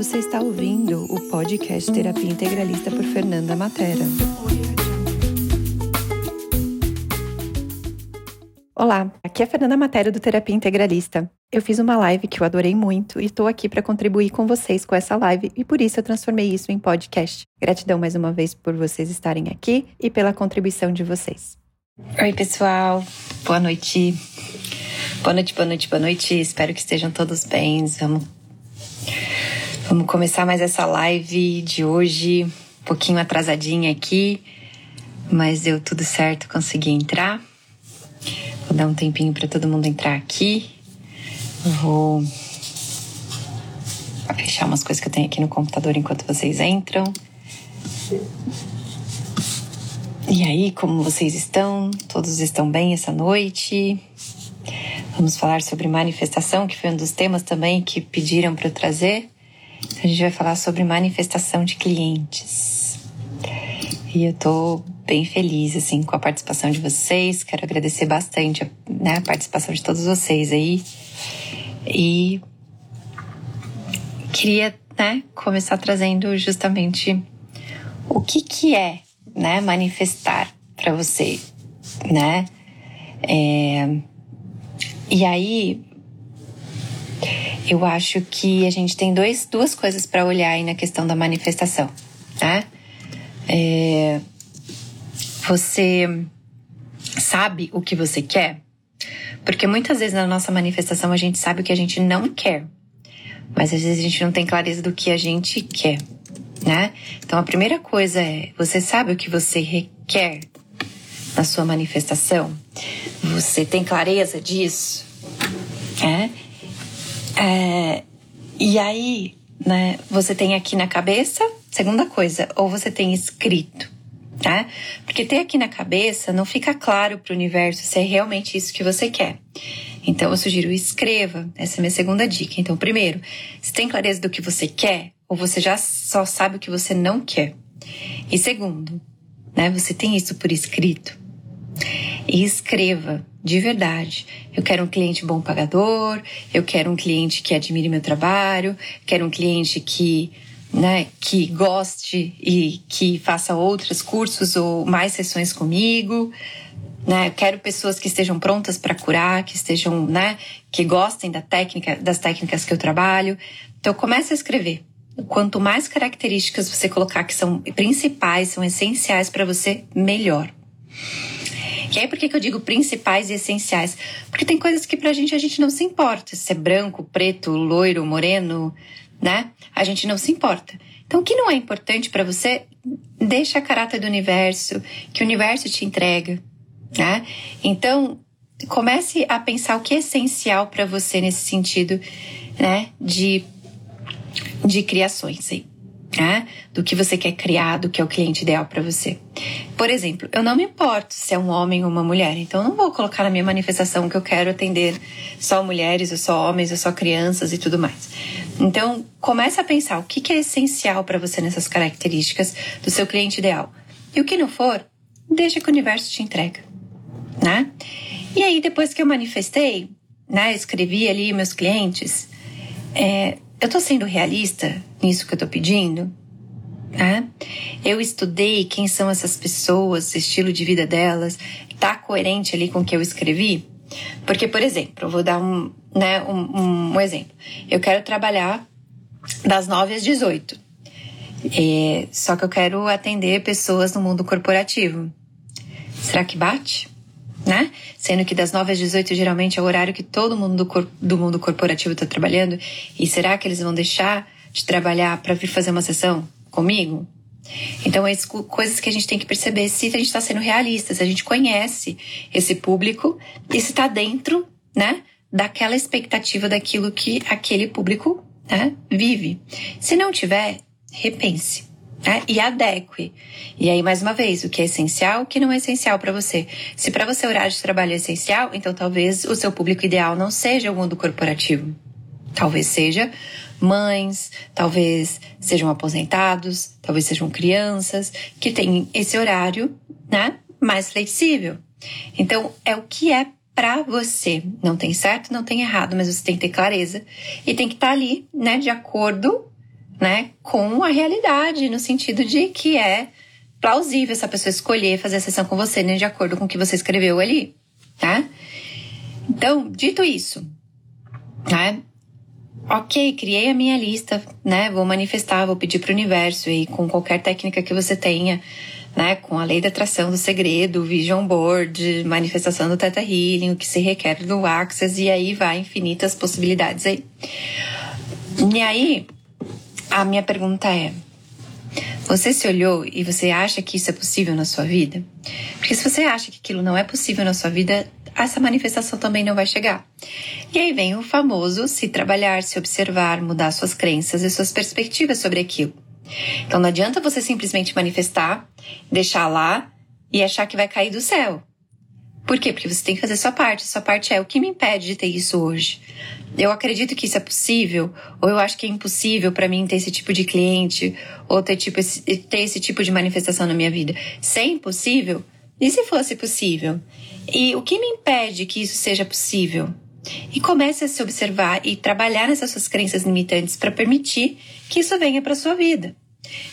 Você está ouvindo o podcast Terapia Integralista por Fernanda Matera. Olá, aqui é a Fernanda Matera do Terapia Integralista. Eu fiz uma live que eu adorei muito e estou aqui para contribuir com vocês com essa live e por isso eu transformei isso em podcast. Gratidão mais uma vez por vocês estarem aqui e pela contribuição de vocês. Oi, pessoal. Boa noite. Boa noite, boa noite, boa noite. Espero que estejam todos bem. Vamos Vamos começar mais essa live de hoje, um pouquinho atrasadinha aqui, mas deu tudo certo, consegui entrar. Vou dar um tempinho para todo mundo entrar aqui. Vou fechar umas coisas que eu tenho aqui no computador enquanto vocês entram. E aí, como vocês estão? Todos estão bem essa noite? Vamos falar sobre manifestação, que foi um dos temas também que pediram para eu trazer. A gente vai falar sobre manifestação de clientes. E eu tô bem feliz, assim, com a participação de vocês. Quero agradecer bastante né, a participação de todos vocês aí. E queria né, começar trazendo justamente o que, que é né, manifestar para você, né? É, e aí, eu acho que a gente tem dois, duas coisas para olhar aí na questão da manifestação, tá? É, você sabe o que você quer? Porque muitas vezes na nossa manifestação a gente sabe o que a gente não quer, mas às vezes a gente não tem clareza do que a gente quer, né? Então a primeira coisa é: você sabe o que você requer na sua manifestação? Você tem clareza disso? É? É, e aí, né, você tem aqui na cabeça, segunda coisa, ou você tem escrito, tá? Porque ter aqui na cabeça não fica claro para o universo se é realmente isso que você quer. Então eu sugiro escreva, essa é a minha segunda dica. Então, primeiro, você tem clareza do que você quer ou você já só sabe o que você não quer? E segundo, né, você tem isso por escrito? E escreva de verdade. Eu quero um cliente bom pagador, eu quero um cliente que admire meu trabalho, quero um cliente que, né, que goste e que faça outros cursos ou mais sessões comigo. Né? Eu quero pessoas que estejam prontas para curar, que estejam, né, que gostem da técnica, das técnicas que eu trabalho. Então comece a escrever. Quanto mais características você colocar que são principais, são essenciais para você, melhor. E aí, por que, que eu digo principais e essenciais? Porque tem coisas que pra gente a gente não se importa. Se é branco, preto, loiro, moreno, né? A gente não se importa. Então, o que não é importante para você, deixa a caráter do universo, que o universo te entrega, né? Então, comece a pensar o que é essencial para você nesse sentido, né? De, de criações aí né? Do que você quer criar, do que é o cliente ideal para você. Por exemplo, eu não me importo se é um homem ou uma mulher, então eu não vou colocar na minha manifestação que eu quero atender só mulheres, ou só homens, ou só crianças e tudo mais. Então, comece a pensar o que é essencial para você nessas características do seu cliente ideal. E o que não for, deixa que o universo te entrega, né? E aí, depois que eu manifestei, né, escrevi ali meus clientes, é, eu tô sendo realista nisso que eu tô pedindo? Né? Eu estudei quem são essas pessoas, estilo de vida delas, tá coerente ali com o que eu escrevi? Porque, por exemplo, eu vou dar um, né, um, um exemplo. Eu quero trabalhar das 9 às 18. É, só que eu quero atender pessoas no mundo corporativo. Será que bate? né? Sendo que das 9 às 18 geralmente é o horário que todo mundo do, do mundo corporativo está trabalhando. E será que eles vão deixar de trabalhar para vir fazer uma sessão comigo? Então, é coisas que a gente tem que perceber se a gente está sendo realista, se a gente conhece esse público e se está dentro, né, daquela expectativa daquilo que aquele público né, vive. Se não tiver, repense né? E adeque. E aí, mais uma vez, o que é essencial, o que não é essencial para você. Se para você o horário de trabalho é essencial, então talvez o seu público ideal não seja o mundo corporativo. Talvez seja mães, talvez sejam aposentados, talvez sejam crianças que têm esse horário, né, mais flexível. Então, é o que é para você. Não tem certo, não tem errado, mas você tem que ter clareza e tem que estar tá ali, né, de acordo né, com a realidade, no sentido de que é plausível essa pessoa escolher fazer a sessão com você, né, de acordo com o que você escreveu ali, tá? Então, dito isso, né? Ok, criei a minha lista, né? Vou manifestar, vou pedir para o universo e com qualquer técnica que você tenha, né? Com a lei da atração do segredo, vision board, manifestação do Theta Healing, o que se requer do Access e aí vai infinitas possibilidades aí. E aí, a minha pergunta é: você se olhou e você acha que isso é possível na sua vida? Porque se você acha que aquilo não é possível na sua vida, essa manifestação também não vai chegar. E aí vem o famoso se trabalhar, se observar, mudar suas crenças e suas perspectivas sobre aquilo. Então não adianta você simplesmente manifestar, deixar lá e achar que vai cair do céu. Por quê? Porque você tem que fazer sua parte. Sua parte é o que me impede de ter isso hoje. Eu acredito que isso é possível, ou eu acho que é impossível para mim ter esse tipo de cliente, ou ter, tipo, ter esse tipo de manifestação na minha vida. Se é impossível, e se fosse possível? E o que me impede que isso seja possível? E comece a se observar e trabalhar nessas suas crenças limitantes para permitir que isso venha para sua vida.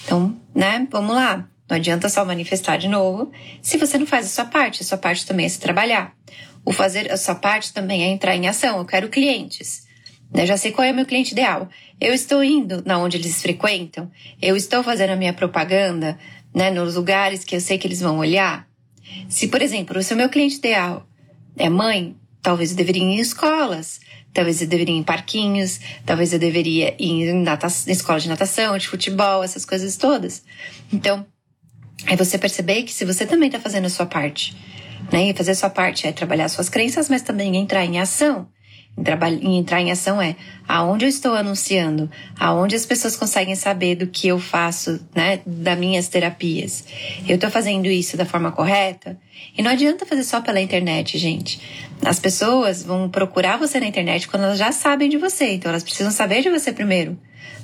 Então, né, vamos lá. Não adianta só manifestar de novo se você não faz a sua parte. A sua parte também é se trabalhar. O fazer a sua parte também é entrar em ação. Eu quero clientes. Eu já sei qual é o meu cliente ideal. Eu estou indo na onde eles frequentam. Eu estou fazendo a minha propaganda, né, nos lugares que eu sei que eles vão olhar. Se, por exemplo, se o meu cliente ideal é mãe, talvez eu deveria ir em escolas, talvez eu deveria ir em parquinhos, talvez eu deveria ir em, em escola de natação, de futebol, essas coisas todas. Então, é você perceber que se você também está fazendo a sua parte, né? E fazer a sua parte é trabalhar suas crenças, mas também entrar em ação. Em entrar em ação é aonde eu estou anunciando, aonde as pessoas conseguem saber do que eu faço, né, das minhas terapias. Eu estou fazendo isso da forma correta? E não adianta fazer só pela internet, gente. As pessoas vão procurar você na internet quando elas já sabem de você, então elas precisam saber de você primeiro,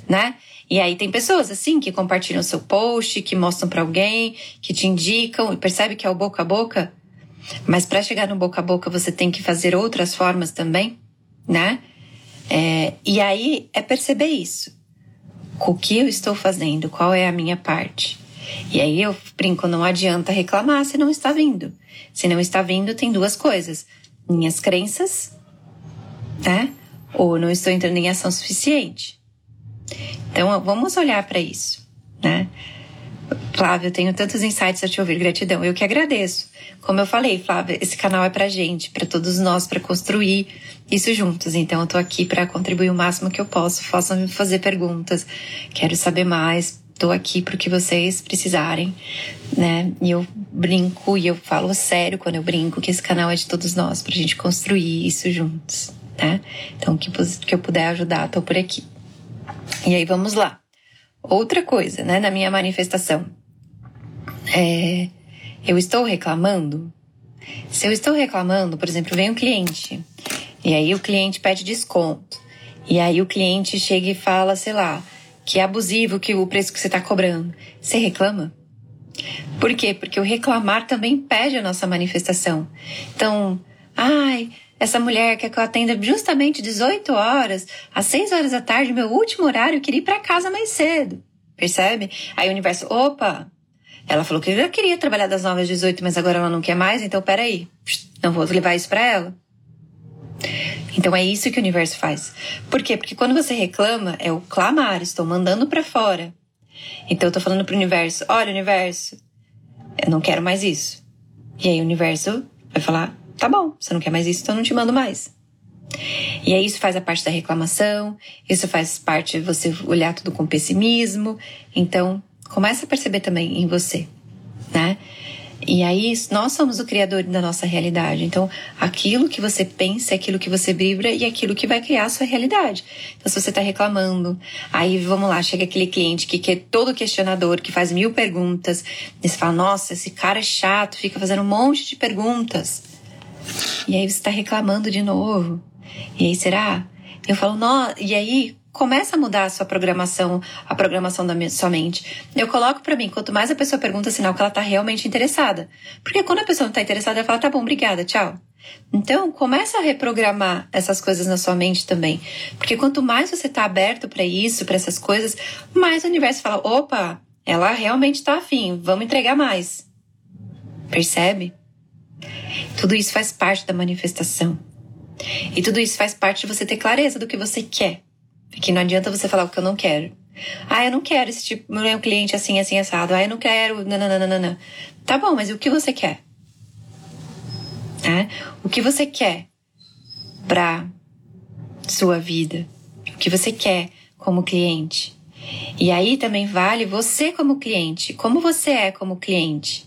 né? E aí tem pessoas assim que compartilham seu post, que mostram para alguém, que te indicam e percebe que é o boca a boca. Mas para chegar no boca a boca você tem que fazer outras formas também né? É, e aí é perceber isso. O que eu estou fazendo? Qual é a minha parte? E aí eu brinco, não adianta reclamar se não está vindo. Se não está vindo, tem duas coisas: minhas crenças, né? Ou não estou entrando em ação suficiente. Então vamos olhar para isso, né? Flávia, eu tenho tantos insights a te ouvir, gratidão. Eu que agradeço. Como eu falei, Flávia, esse canal é pra gente, para todos nós, para construir isso juntos. Então eu tô aqui para contribuir o máximo que eu posso. Façam me fazer perguntas. Quero saber mais. Tô aqui pro que vocês precisarem, né? E eu brinco e eu falo sério quando eu brinco que esse canal é de todos nós, pra gente construir isso juntos, né? Então, que, que eu puder ajudar, tô por aqui. E aí, vamos lá. Outra coisa, né, na minha manifestação. É, eu estou reclamando? Se eu estou reclamando, por exemplo, vem um cliente e aí o cliente pede desconto. E aí o cliente chega e fala, sei lá, que é abusivo que o preço que você está cobrando. Você reclama? Por quê? Porque o reclamar também pede a nossa manifestação. Então, ai, essa mulher quer que eu atenda justamente 18 horas, às 6 horas da tarde, meu último horário, eu queria ir para casa mais cedo. Percebe? Aí o universo, opa, ela falou que eu queria trabalhar das 9 às 18, mas agora ela não quer mais, então peraí, não vou levar isso para ela. Então é isso que o universo faz. Por quê? Porque quando você reclama, é o clamar, estou mandando para fora. Então eu tô falando pro universo, olha universo, eu não quero mais isso. E aí o universo vai falar, tá bom, você não quer mais isso, então eu não te mando mais. E aí isso faz a parte da reclamação, isso faz parte de você olhar tudo com pessimismo. Então, começa a perceber também em você, né? E aí, nós somos o criador da nossa realidade. Então, aquilo que você pensa é aquilo que você vibra e é aquilo que vai criar a sua realidade. Então, se você está reclamando, aí vamos lá, chega aquele cliente que é todo questionador, que faz mil perguntas, e você fala: Nossa, esse cara é chato, fica fazendo um monte de perguntas. E aí você está reclamando de novo. E aí, será? Eu falo, não, e aí começa a mudar a sua programação, a programação da sua mente. Eu coloco para mim, quanto mais a pessoa pergunta, sinal que ela tá realmente interessada. Porque quando a pessoa não tá interessada, ela fala, tá bom, obrigada, tchau. Então, começa a reprogramar essas coisas na sua mente também. Porque quanto mais você está aberto para isso, para essas coisas, mais o universo fala: opa, ela realmente está afim, vamos entregar mais. Percebe? Tudo isso faz parte da manifestação. E tudo isso faz parte de você ter clareza do que você quer. Porque não adianta você falar o que eu não quero. Ah, eu não quero esse tipo, meu cliente assim, assim, assado. Ah, eu não quero. Nananana. Tá bom, mas o que você quer? É? O que você quer para sua vida? O que você quer como cliente? E aí também vale você como cliente. Como você é como cliente?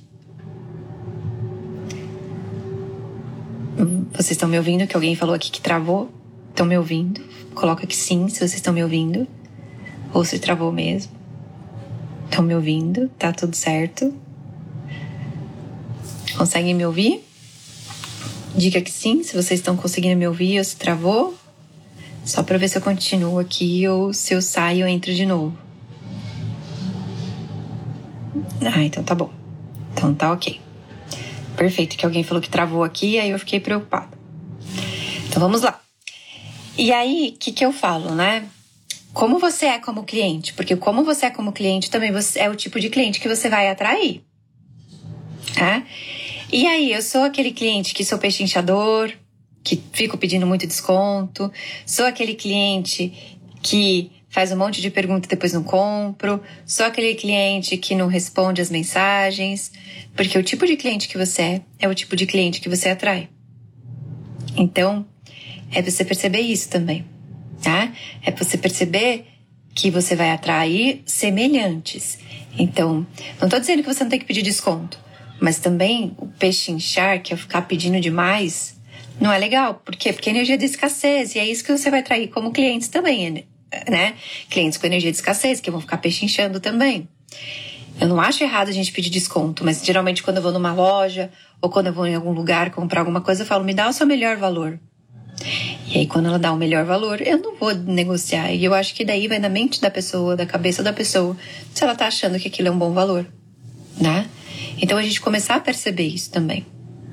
Vocês estão me ouvindo? Que alguém falou aqui que travou? Estão me ouvindo? Coloca que sim, se vocês estão me ouvindo. Ou se travou mesmo. Estão me ouvindo? Tá tudo certo? Conseguem me ouvir? Diga que sim, se vocês estão conseguindo me ouvir ou se travou. Só para ver se eu continuo aqui ou se eu saio ou entro de novo. Ah, então tá bom. Então tá ok. Perfeito, que alguém falou que travou aqui, aí eu fiquei preocupada. Então vamos lá. E aí, o que, que eu falo, né? Como você é como cliente? Porque como você é como cliente também você é o tipo de cliente que você vai atrair. Tá? E aí, eu sou aquele cliente que sou peixe inchador, que fico pedindo muito desconto, sou aquele cliente que faz um monte de perguntas e depois não compro, sou aquele cliente que não responde as mensagens, porque o tipo de cliente que você é é o tipo de cliente que você atrai. Então, é você perceber isso também, tá? É você perceber que você vai atrair semelhantes. Então, não estou dizendo que você não tem que pedir desconto, mas também o peixe inchar, que é ficar pedindo demais, não é legal. Por quê? Porque é energia de escassez, e é isso que você vai atrair como clientes também né? Clientes com energia de escassez, que vão ficar pechinchando também. Eu não acho errado a gente pedir desconto, mas geralmente quando eu vou numa loja ou quando eu vou em algum lugar comprar alguma coisa, eu falo, me dá o seu melhor valor. E aí, quando ela dá o melhor valor, eu não vou negociar. E eu acho que daí vai na mente da pessoa, da cabeça da pessoa, se ela tá achando que aquilo é um bom valor, né? Então a gente começar a perceber isso também,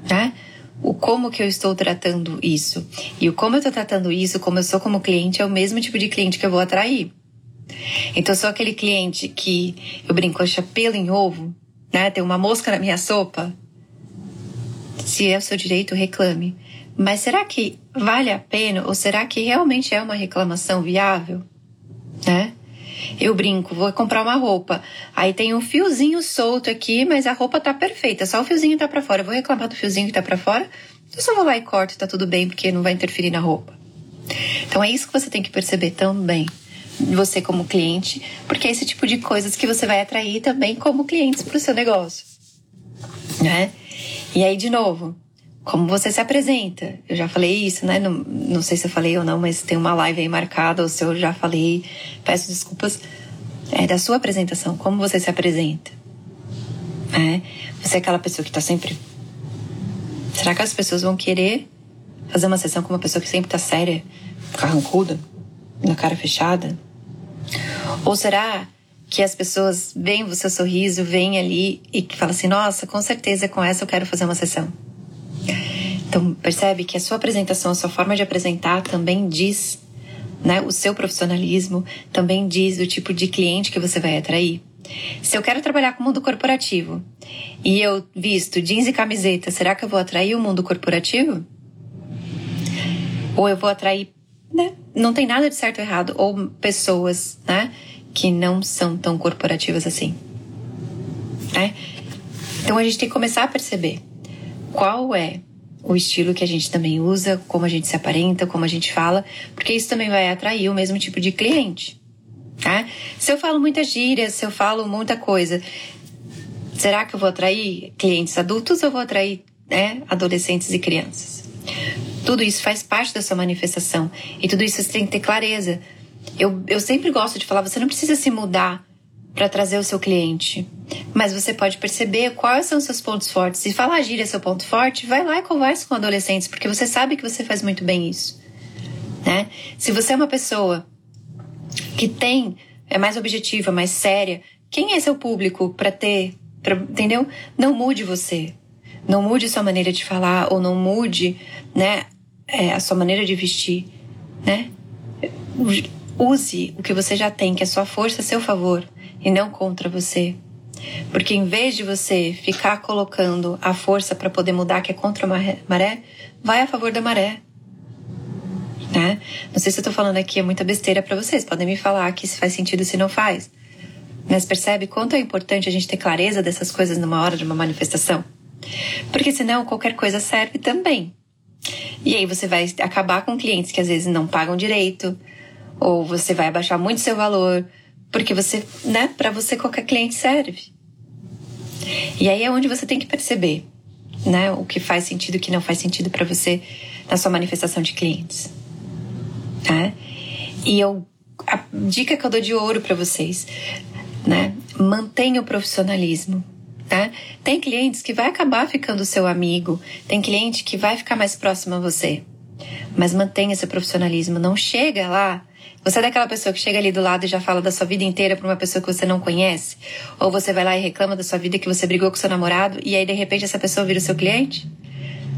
né? O como que eu estou tratando isso. E o como eu estou tratando isso, como eu sou como cliente, é o mesmo tipo de cliente que eu vou atrair. Então, sou aquele cliente que eu brinco, acha pelo em ovo, né? Tem uma mosca na minha sopa. Se é o seu direito, reclame. Mas será que vale a pena ou será que realmente é uma reclamação viável? Né? Eu brinco, vou comprar uma roupa. Aí tem um fiozinho solto aqui, mas a roupa tá perfeita, só o fiozinho tá para fora. Eu vou reclamar do fiozinho que tá para fora? Eu só vou lá e corto, tá tudo bem, porque não vai interferir na roupa. Então é isso que você tem que perceber também. Você como cliente, porque é esse tipo de coisas que você vai atrair também como clientes para o seu negócio, né? E aí de novo, como você se apresenta. Eu já falei isso, né? Não, não sei se eu falei ou não, mas tem uma live aí marcada, ou se eu já falei, peço desculpas. É da sua apresentação, como você se apresenta. É, você é aquela pessoa que tá sempre. Será que as pessoas vão querer fazer uma sessão com uma pessoa que sempre tá séria, carrancuda, na cara fechada? Ou será que as pessoas veem o seu sorriso, veem ali e que falam assim: nossa, com certeza com essa eu quero fazer uma sessão? Então, percebe que a sua apresentação, a sua forma de apresentar também diz, né, o seu profissionalismo, também diz o tipo de cliente que você vai atrair. Se eu quero trabalhar com o mundo corporativo e eu visto jeans e camiseta, será que eu vou atrair o mundo corporativo? Ou eu vou atrair, né? Não tem nada de certo ou errado, ou pessoas, né, que não são tão corporativas assim. Né? Então a gente tem que começar a perceber qual é o estilo que a gente também usa, como a gente se aparenta, como a gente fala, porque isso também vai atrair o mesmo tipo de cliente. Tá? Se eu falo muitas gírias, se eu falo muita coisa, será que eu vou atrair clientes adultos ou vou atrair né, adolescentes e crianças? Tudo isso faz parte da sua manifestação e tudo isso você tem que ter clareza. Eu, eu sempre gosto de falar, você não precisa se mudar para trazer o seu cliente. Mas você pode perceber quais são os seus pontos fortes. Se falar gíria é seu ponto forte, vai lá e converse com adolescentes, porque você sabe que você faz muito bem isso. Né? Se você é uma pessoa que tem, é mais objetiva, mais séria, quem é seu público para ter, pra, entendeu? Não mude você. Não mude sua maneira de falar ou não mude, né, é, a sua maneira de vestir, né? Use o que você já tem, que é sua força a seu favor e não contra você. Porque em vez de você ficar colocando a força para poder mudar, que é contra a maré, vai a favor da maré. Né? Não sei se eu tô falando aqui é muita besteira para vocês. Podem me falar que se faz sentido, se não faz. Mas percebe quanto é importante a gente ter clareza dessas coisas numa hora de uma manifestação? Porque senão qualquer coisa serve também. E aí você vai acabar com clientes que às vezes não pagam direito, ou você vai abaixar muito seu valor, porque você, né, para você qualquer cliente serve. E aí é onde você tem que perceber, né, o que faz sentido e o que não faz sentido para você na sua manifestação de clientes. Né? E eu a dica que eu dou de ouro para vocês, né? Mantenha o profissionalismo. Tá? Tem clientes que vai acabar ficando seu amigo, tem cliente que vai ficar mais próximo a você. Mas mantenha seu profissionalismo, não chega lá você é daquela pessoa que chega ali do lado e já fala da sua vida inteira para uma pessoa que você não conhece? Ou você vai lá e reclama da sua vida que você brigou com seu namorado e aí de repente essa pessoa vira o seu cliente?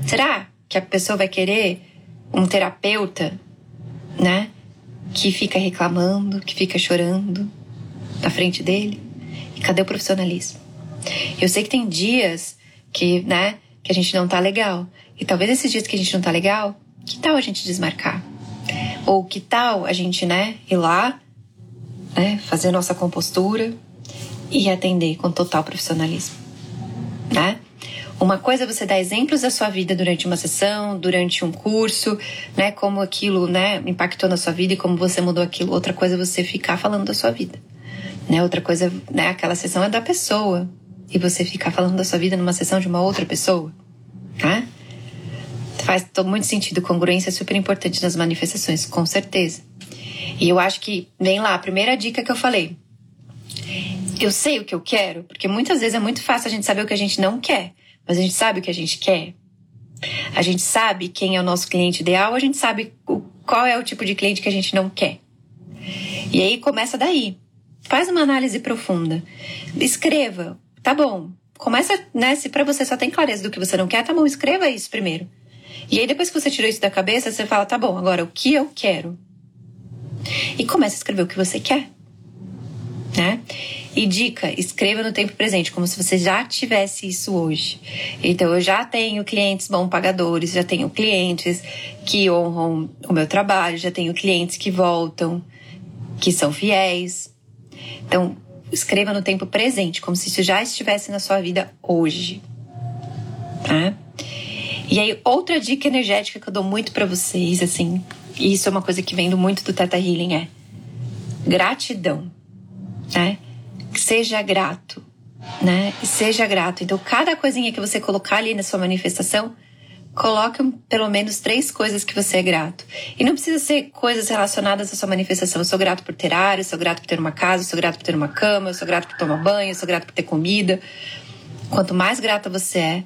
Será que a pessoa vai querer um terapeuta, né? Que fica reclamando, que fica chorando na frente dele? E cadê o profissionalismo? Eu sei que tem dias que, né, que a gente não tá legal. E talvez esses dias que a gente não tá legal, que tal a gente desmarcar? Ou que tal a gente, né, ir lá, né, fazer nossa compostura e atender com total profissionalismo, né? Uma coisa é você dar exemplos da sua vida durante uma sessão, durante um curso, né? Como aquilo, né, impactou na sua vida e como você mudou aquilo. Outra coisa é você ficar falando da sua vida, né? Outra coisa, né? Aquela sessão é da pessoa e você ficar falando da sua vida numa sessão de uma outra pessoa, né? Faz muito sentido. Congruência é super importante nas manifestações, com certeza. E eu acho que, vem lá, a primeira dica que eu falei. Eu sei o que eu quero, porque muitas vezes é muito fácil a gente saber o que a gente não quer, mas a gente sabe o que a gente quer. A gente sabe quem é o nosso cliente ideal, a gente sabe qual é o tipo de cliente que a gente não quer. E aí começa daí. Faz uma análise profunda. Escreva. Tá bom. Começa, né? Se para você só tem clareza do que você não quer, tá bom, escreva isso primeiro. E aí, depois que você tirou isso da cabeça, você fala: tá bom, agora o que eu quero? E começa a escrever o que você quer. Né? E dica, escreva no tempo presente, como se você já tivesse isso hoje. Então, eu já tenho clientes bom pagadores, já tenho clientes que honram o meu trabalho, já tenho clientes que voltam, que são fiéis. Então, escreva no tempo presente, como se isso já estivesse na sua vida hoje. Tá? E aí, outra dica energética que eu dou muito para vocês, assim, e isso é uma coisa que vem muito do Teta Healing, é gratidão, né? Seja grato, né? Seja grato. Então, cada coisinha que você colocar ali na sua manifestação, coloque pelo menos três coisas que você é grato. E não precisa ser coisas relacionadas à sua manifestação. Eu sou grato por ter ar, eu sou grato por ter uma casa, eu sou grato por ter uma cama, eu sou grato por tomar banho, eu sou grato por ter comida. Quanto mais grata você é,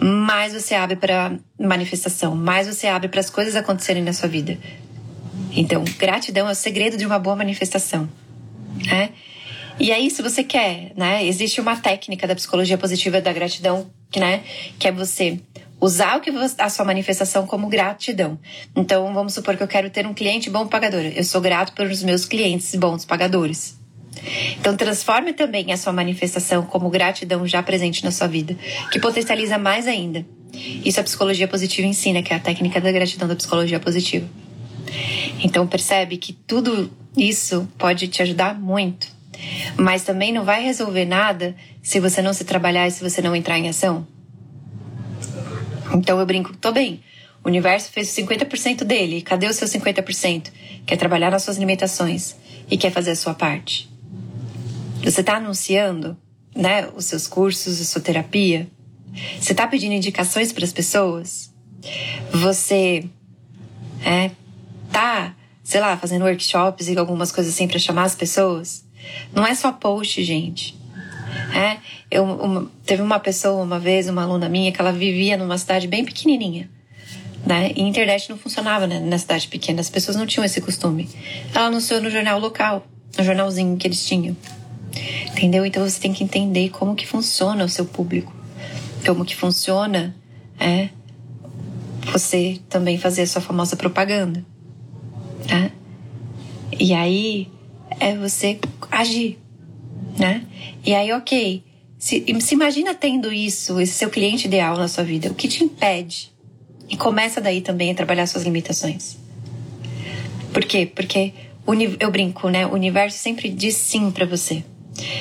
mais você abre para manifestação, mais você abre para as coisas acontecerem na sua vida. Então, gratidão é o segredo de uma boa manifestação, né? E aí, se você quer, né? Existe uma técnica da psicologia positiva da gratidão, né? Que é você usar o que a sua manifestação como gratidão. Então, vamos supor que eu quero ter um cliente bom pagador. Eu sou grato pelos meus clientes bons pagadores. Então, transforme também a sua manifestação como gratidão já presente na sua vida, que potencializa mais ainda. Isso a psicologia positiva ensina, que é a técnica da gratidão da psicologia positiva. Então, percebe que tudo isso pode te ajudar muito, mas também não vai resolver nada se você não se trabalhar e se você não entrar em ação. Então, eu brinco, tô bem. O universo fez 50% dele. Cadê o seu 50%? Quer trabalhar nas suas limitações e quer fazer a sua parte. Você está anunciando, né, os seus cursos, a sua terapia? Você está pedindo indicações para as pessoas? Você é, tá, sei lá, fazendo workshops e algumas coisas assim para chamar as pessoas? Não é só post, gente. É, eu, uma, teve uma pessoa uma vez, uma aluna minha, que ela vivia numa cidade bem pequenininha. Né? E a internet não funcionava né, na cidade pequena, as pessoas não tinham esse costume. Ela anunciou no jornal local, no jornalzinho que eles tinham. Entendeu? Então você tem que entender como que funciona o seu público. como que funciona é você também fazer a sua famosa propaganda. Né? E aí é você agir, né? E aí, ok, se, se imagina tendo isso, esse seu cliente ideal na sua vida, o que te impede? E começa daí também a trabalhar suas limitações. Por quê? Porque eu brinco, né? O universo sempre diz sim para você.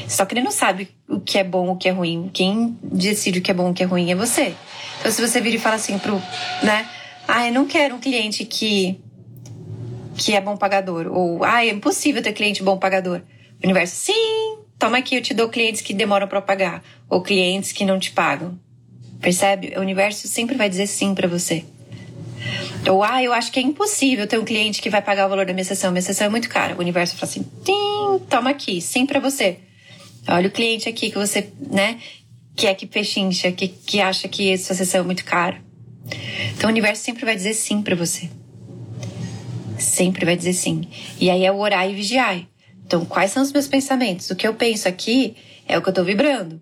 Só que ele não sabe o que é bom, o que é ruim. Quem decide o que é bom, o que é ruim é você. Então, se você vira e fala assim pro, né? Ah, eu não quero um cliente que que é bom pagador. Ou, ah, é impossível ter cliente bom pagador. O universo, sim, toma aqui, eu te dou clientes que demoram para pagar. Ou clientes que não te pagam. Percebe? O universo sempre vai dizer sim para você. Ou, ah, eu acho que é impossível ter um cliente que vai pagar o valor da minha sessão. Minha sessão é muito cara. O universo fala assim, tim, toma aqui, sim para você. Olha o cliente aqui que você, né, que é que pechincha, que, que acha que sua sessão é muito cara. Então o universo sempre vai dizer sim para você. Sempre vai dizer sim. E aí é o orar e vigiar. Então, quais são os meus pensamentos? O que eu penso aqui é o que eu tô vibrando.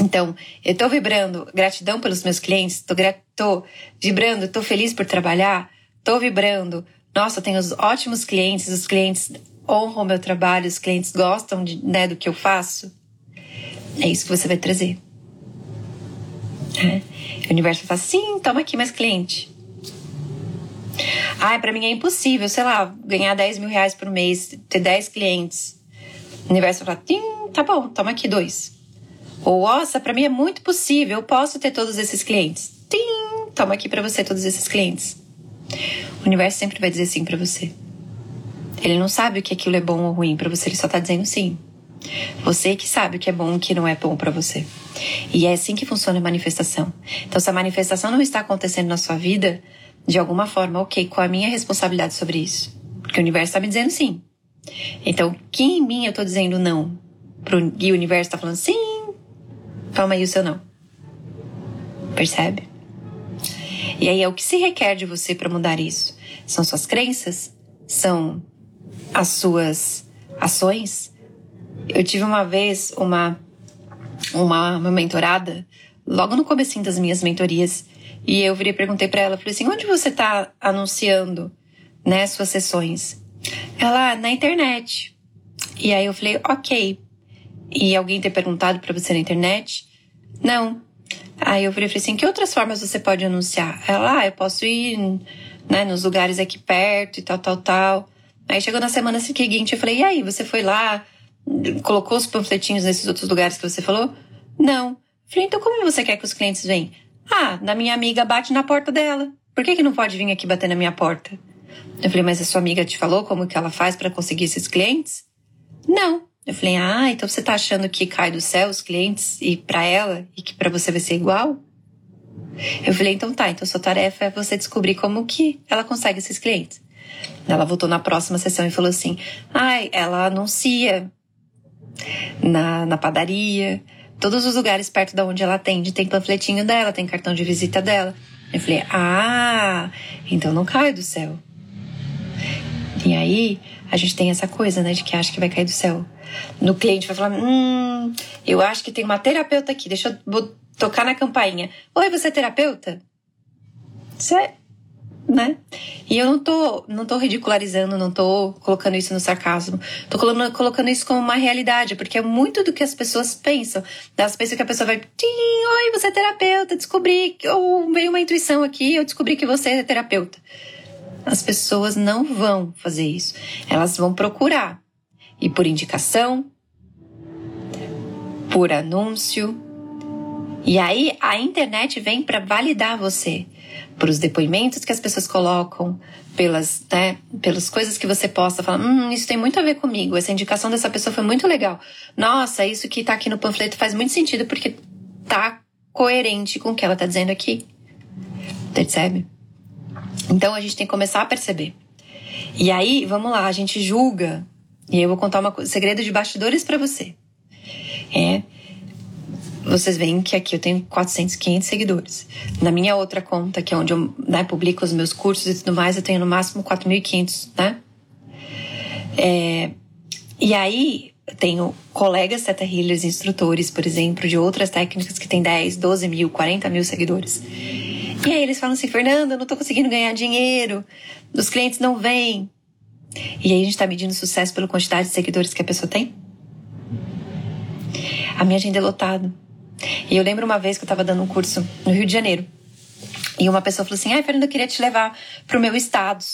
Então, eu tô vibrando gratidão pelos meus clientes, tô, tô vibrando, tô feliz por trabalhar, tô vibrando. Nossa, tenho os ótimos clientes, os clientes honram o meu trabalho, os clientes gostam de, né, do que eu faço. É isso que você vai trazer. É. O universo vai falar, sim, toma aqui mais cliente. Ai, para mim é impossível, sei lá, ganhar 10 mil reais por mês, ter 10 clientes. O universo vai falar, tá bom, toma aqui dois. Ou, nossa, para mim é muito possível, eu posso ter todos esses clientes. Tim, toma aqui para você todos esses clientes. O universo sempre vai dizer sim para você. Ele não sabe o que aquilo é bom ou ruim para você, ele só tá dizendo sim. Você que sabe o que é bom e o que não é bom para você. E é assim que funciona a manifestação. Então, se a manifestação não está acontecendo na sua vida, de alguma forma, ok, qual a minha responsabilidade sobre isso? Porque o universo está me dizendo sim. Então, que em mim eu estou dizendo não? Pro, e o universo está falando sim. Toma aí o seu não. Percebe? E aí é o que se requer de você para mudar isso? São suas crenças? São as suas ações? Eu tive uma vez uma, uma, uma mentorada, logo no comecinho das minhas mentorias, e eu virei perguntei para ela, falei assim, onde você tá anunciando, né, suas sessões? Ela, ah, na internet. E aí eu falei, ok. E alguém ter perguntado para você na internet? Não. Aí eu falei assim, que outras formas você pode anunciar? Ela, ah, eu posso ir, né, nos lugares aqui perto e tal, tal, tal. Aí chegou na semana seguinte, eu falei, e aí, você foi lá, colocou os panfletinhos nesses outros lugares que você falou? Não. Eu falei, então como você quer que os clientes venham? Ah, na minha amiga bate na porta dela. Por que, que não pode vir aqui bater na minha porta? Eu falei, mas a sua amiga te falou como que ela faz para conseguir esses clientes? Não. Eu falei, ah, então você tá achando que cai do céu os clientes e para ela e que para você vai ser igual? Eu falei, então tá, então sua tarefa é você descobrir como que ela consegue esses clientes. Ela voltou na próxima sessão e falou assim: ai, ela anuncia na, na padaria, Todos os lugares perto da onde ela atende tem panfletinho dela, tem cartão de visita dela. Eu falei, ah, então não cai do céu. E aí, a gente tem essa coisa, né, de que acha que vai cair do céu. No cliente vai falar, hum, eu acho que tem uma terapeuta aqui, deixa eu tocar na campainha. Oi, você é terapeuta? Você é né? E eu não tô, não tô ridicularizando, não tô colocando isso no sarcasmo. Tô colocando, colocando isso como uma realidade, porque é muito do que as pessoas pensam. Elas pensam que a pessoa vai, oi, você é terapeuta, descobri, ou veio uma intuição aqui, eu descobri que você é terapeuta. As pessoas não vão fazer isso. Elas vão procurar. E por indicação, por anúncio. E aí a internet vem para validar você por os depoimentos que as pessoas colocam, pelas, né, pelas coisas que você posta, fala, hum, isso tem muito a ver comigo, essa indicação dessa pessoa foi muito legal. Nossa, isso que tá aqui no panfleto faz muito sentido porque tá coerente com o que ela tá dizendo aqui. Percebe? Então a gente tem que começar a perceber. E aí, vamos lá, a gente julga. E eu vou contar um segredo de bastidores para você. É, vocês veem que aqui eu tenho 400, 500 seguidores. Na minha outra conta, que é onde eu né, publico os meus cursos e tudo mais, eu tenho no máximo 4.500, né? É, e aí, tenho colegas Teta Healers, instrutores, por exemplo, de outras técnicas que têm 10, 12 mil, 40 mil seguidores. E aí eles falam assim, Fernanda, eu não tô conseguindo ganhar dinheiro, os clientes não vêm. E aí a gente tá medindo sucesso pela quantidade de seguidores que a pessoa tem? A minha agenda é lotada. E eu lembro uma vez que eu tava dando um curso no Rio de Janeiro. E uma pessoa falou assim: Ai, Fernanda, eu queria te levar pro meu estado.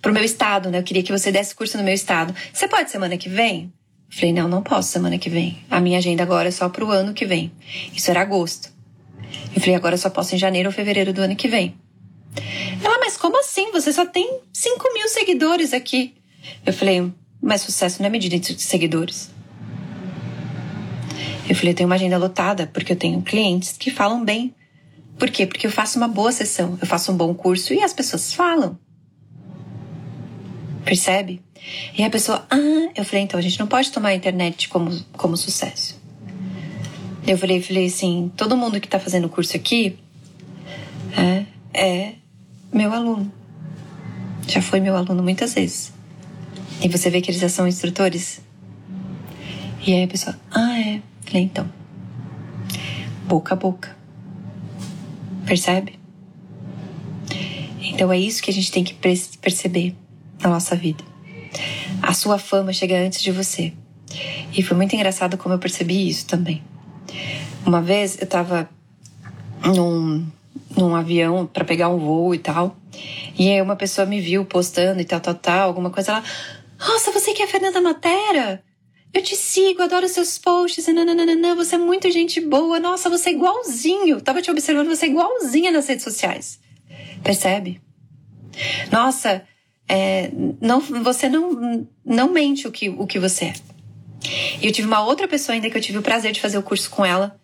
Pro meu estado, né? Eu queria que você desse curso no meu estado. Você pode semana que vem? Falei, não, não posso semana que vem. A minha agenda agora é só pro ano que vem. Isso era agosto. Eu falei, agora eu só posso em janeiro ou fevereiro do ano que vem. Ela, mas como assim? Você só tem 5 mil seguidores aqui. Eu falei, mas sucesso não é medida de seguidores. Eu falei, eu tenho uma agenda lotada porque eu tenho clientes que falam bem. Por quê? Porque eu faço uma boa sessão, eu faço um bom curso e as pessoas falam. Percebe? E a pessoa, ah, eu falei, então a gente não pode tomar a internet como, como sucesso. Eu falei, falei assim, todo mundo que está fazendo o curso aqui é, é meu aluno. Já foi meu aluno muitas vezes. E você vê que eles já são instrutores? E aí a pessoa, ah, é. Falei, então. Boca a boca. Percebe? Então é isso que a gente tem que perceber na nossa vida. A sua fama chega antes de você. E foi muito engraçado como eu percebi isso também. Uma vez eu tava num, num avião para pegar um voo e tal. E aí uma pessoa me viu postando e tal, tal, tal, alguma coisa. Ela, nossa, você que é a Fernanda Matera? Eu te sigo, adoro seus posts, nananana, você é muito gente boa, nossa, você é igualzinho. Tava te observando, você é igualzinha nas redes sociais. Percebe? Nossa, é, não, você não, não mente o que, o que você é. E eu tive uma outra pessoa ainda que eu tive o prazer de fazer o curso com ela,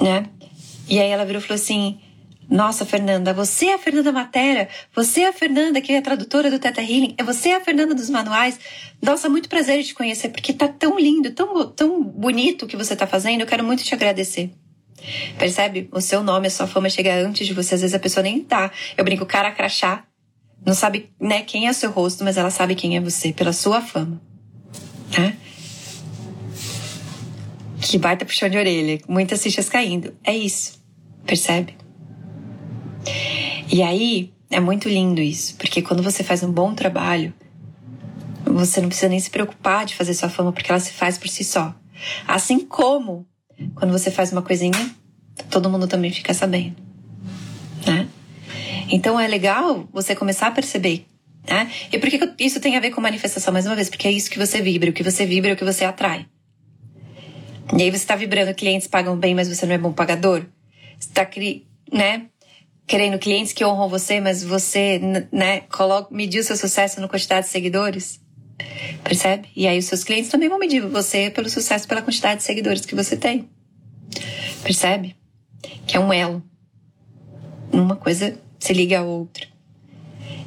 né? E aí ela virou e falou assim: Nossa, Fernanda, você é a Fernanda Matera, você é a Fernanda que é a tradutora do Teta Healing, é você é a Fernanda dos manuais. Nossa, muito prazer de te conhecer, porque tá tão lindo, tão, tão bonito o que você tá fazendo, eu quero muito te agradecer. Percebe? O seu nome, a sua fama chega antes de você, às vezes a pessoa nem tá. Eu brinco, cara crachá, não sabe né, quem é o seu rosto, mas ela sabe quem é você pela sua fama. Né? Que baita puxão de orelha, muitas fichas caindo. É isso. Percebe? E aí é muito lindo isso, porque quando você faz um bom trabalho, você não precisa nem se preocupar de fazer sua fama, porque ela se faz por si só. Assim como quando você faz uma coisinha, todo mundo também fica sabendo. Né? Então é legal você começar a perceber. Né? E por que isso tem a ver com manifestação? Mais uma vez, porque é isso que você vibra. O que você vibra é o que você atrai. E aí você está vibrando, clientes pagam bem, mas você não é bom pagador. Você está né, querendo clientes que honram você, mas você né, coloca, mediu seu sucesso na quantidade de seguidores. Percebe? E aí os seus clientes também vão medir você pelo sucesso, pela quantidade de seguidores que você tem. Percebe? Que é um elo. Uma coisa se liga à outra.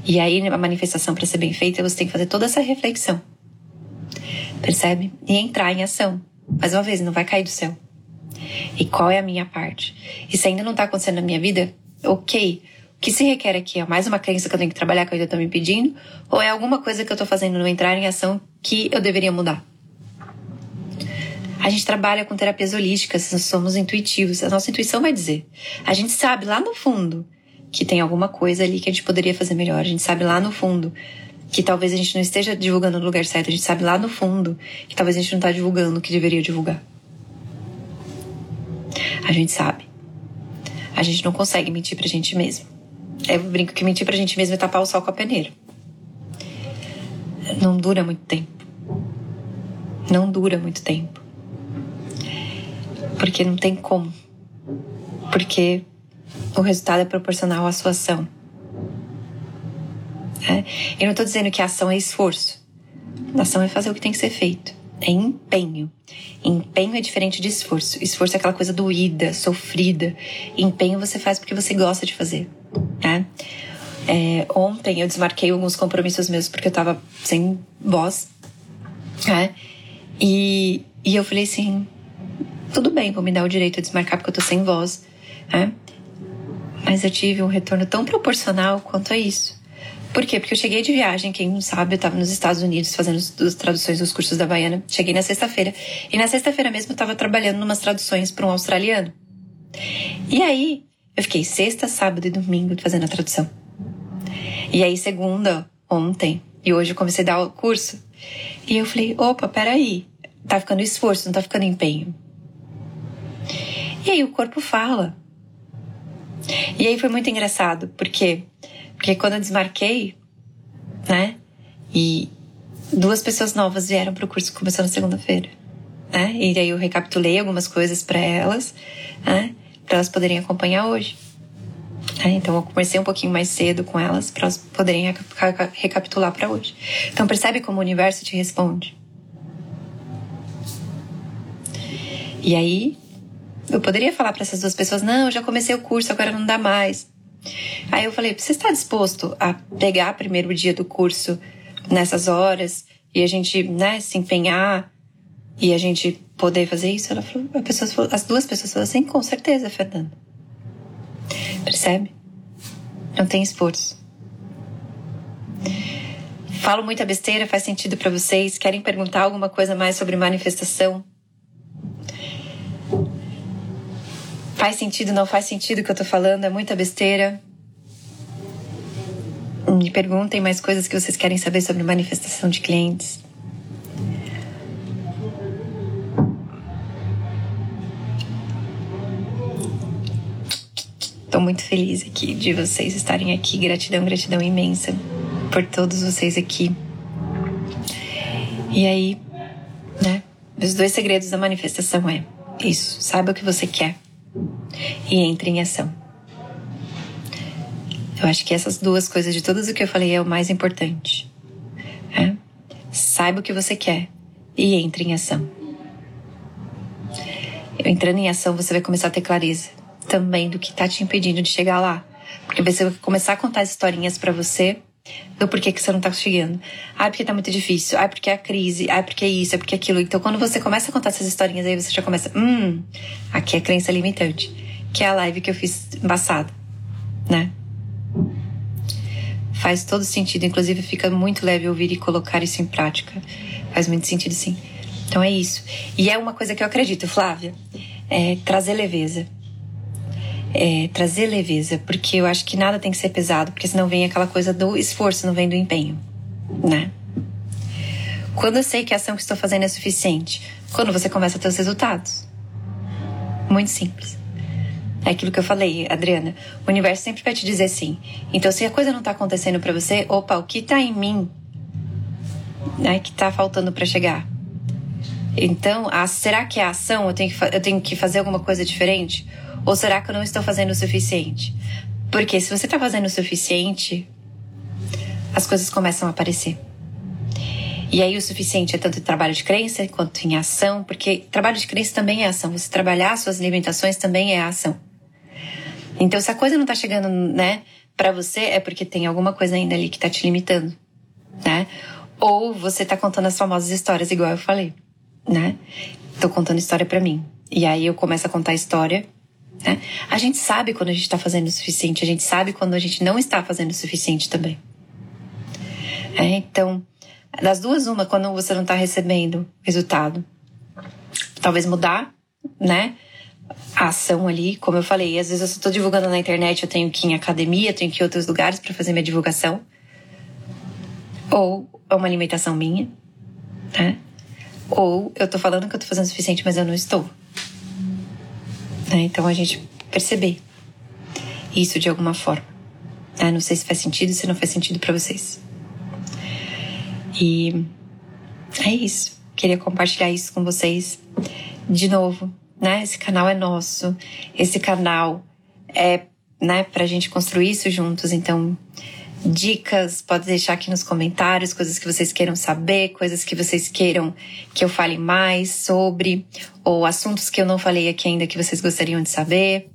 E aí a manifestação para ser bem feita, você tem que fazer toda essa reflexão. Percebe? E entrar em ação. Mais uma vez, não vai cair do céu. E qual é a minha parte? Se ainda não está acontecendo na minha vida, ok. O que se requer aqui é mais uma crença que eu tenho que trabalhar que eu ainda estou me pedindo? Ou é alguma coisa que eu estou fazendo no entrar em ação que eu deveria mudar? A gente trabalha com terapias holísticas, somos intuitivos, a nossa intuição vai dizer. A gente sabe lá no fundo que tem alguma coisa ali que a gente poderia fazer melhor. A gente sabe lá no fundo que talvez a gente não esteja divulgando no lugar certo. A gente sabe lá no fundo que talvez a gente não está divulgando o que deveria divulgar. A gente sabe. A gente não consegue mentir pra gente mesmo. Eu brinco que mentir pra gente mesmo é tapar o sol com a peneira. Não dura muito tempo. Não dura muito tempo. Porque não tem como. Porque o resultado é proporcional à sua ação. É? Eu não estou dizendo que ação é esforço. Ação é fazer o que tem que ser feito. É empenho. Empenho é diferente de esforço. Esforço é aquela coisa doída, sofrida. Empenho você faz porque você gosta de fazer. Né? É, ontem eu desmarquei alguns compromissos meus porque eu estava sem voz. Né? E, e eu falei assim: tudo bem, vou me dar o direito de desmarcar porque eu tô sem voz. Né? Mas eu tive um retorno tão proporcional quanto a isso. Por quê? Porque eu cheguei de viagem, quem não sabe, eu estava nos Estados Unidos fazendo as traduções dos cursos da Baiana. Cheguei na sexta-feira. E na sexta-feira mesmo eu estava trabalhando umas traduções para um australiano. E aí, eu fiquei sexta, sábado e domingo fazendo a tradução. E aí, segunda, ontem, e hoje eu comecei a dar o curso. E eu falei: opa, peraí, tá ficando esforço, não tá ficando empenho. E aí o corpo fala. E aí foi muito engraçado, porque porque quando eu desmarquei, né? E duas pessoas novas vieram para o curso que começou na segunda-feira, né? E aí eu recapitulei algumas coisas para elas, né? Para elas poderem acompanhar hoje. Né? Então eu comecei um pouquinho mais cedo com elas para elas poderem recapitular para hoje. Então percebe como o universo te responde. E aí eu poderia falar para essas duas pessoas: não, já comecei o curso, agora não dá mais. Aí eu falei: você está disposto a pegar primeiro dia do curso nessas horas e a gente, né, se empenhar e a gente poder fazer isso? Ela falou: a pessoa as duas pessoas falaram assim: com certeza, Fernanda. Percebe? Não tem esforço. Falo muita besteira, faz sentido para vocês? Querem perguntar alguma coisa mais sobre manifestação? Faz sentido, não faz sentido o que eu tô falando? É muita besteira? Me perguntem mais coisas que vocês querem saber sobre manifestação de clientes. Estou muito feliz aqui de vocês estarem aqui. Gratidão, gratidão imensa por todos vocês aqui. E aí, né? Os dois segredos da manifestação é isso. Saiba o que você quer e entre em ação. Eu acho que essas duas coisas de todas o que eu falei é o mais importante. É? Saiba o que você quer e entre em ação. Entrando em ação, você vai começar a ter clareza também do que está te impedindo de chegar lá. Porque você vai começar a contar as historinhas para você do porquê que você não tá chegando. Ah, porque tá muito difícil. Ah, porque é a crise. Ah, porque é isso, é porque é aquilo. Então, quando você começa a contar essas historinhas, aí você já começa, hum, aqui é crença limitante. Que é a live que eu fiz embaçada, né? Faz todo sentido. Inclusive, fica muito leve ouvir e colocar isso em prática. Faz muito sentido, sim. Então é isso. E é uma coisa que eu acredito, Flávia. É trazer leveza é, trazer leveza, porque eu acho que nada tem que ser pesado, porque senão vem aquela coisa do esforço, não vem do empenho, né? Quando eu sei que a ação que estou fazendo é suficiente? Quando você começa a ter os resultados. Muito simples. É aquilo que eu falei, Adriana. O universo sempre vai te dizer sim. Então, se a coisa não está acontecendo para você, opa, o que está em mim, né, que está faltando para chegar? Então, a, será que é a ação? Eu tenho, que, eu tenho que fazer alguma coisa diferente? Ou será que eu não estou fazendo o suficiente? Porque se você está fazendo o suficiente, as coisas começam a aparecer. E aí o suficiente é tanto trabalho de crença quanto em ação, porque trabalho de crença também é ação. Você trabalhar suas limitações também é ação. Então, se a coisa não está chegando, né, para você, é porque tem alguma coisa ainda ali que está te limitando, né? Ou você está contando as famosas histórias, igual eu falei, né? Tô contando história para mim. E aí eu começo a contar a história né? A gente sabe quando a gente está fazendo o suficiente, a gente sabe quando a gente não está fazendo o suficiente também. É, então, das duas, uma, quando você não está recebendo resultado, talvez mudar, né? A ação ali, como eu falei, às vezes eu estou divulgando na internet, eu tenho que ir em academia, tenho que ir em outros lugares para fazer minha divulgação. Ou é uma alimentação minha, né? Ou eu tô falando que eu tô fazendo o suficiente, mas eu não estou. Né? Então a gente perceber isso de alguma forma. Né? Não sei se faz sentido, se não faz sentido para vocês. E é isso. Queria compartilhar isso com vocês de novo. Né? Esse canal é nosso. Esse canal é né, pra gente construir isso juntos. Então, dicas, pode deixar aqui nos comentários, coisas que vocês queiram saber, coisas que vocês queiram que eu fale mais sobre, ou assuntos que eu não falei aqui ainda que vocês gostariam de saber.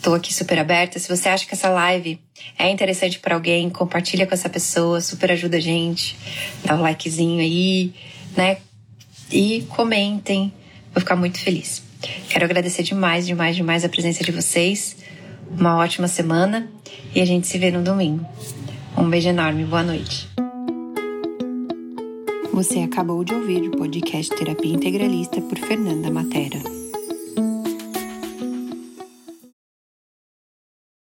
Tô aqui super aberta. Se você acha que essa live é interessante para alguém, compartilha com essa pessoa, super ajuda a gente. Dá um likezinho aí, né? E comentem. Vou ficar muito feliz. Quero agradecer demais, demais, demais a presença de vocês. Uma ótima semana e a gente se vê no domingo. Um beijo enorme, boa noite. Você acabou de ouvir o podcast Terapia Integralista por Fernanda Matera.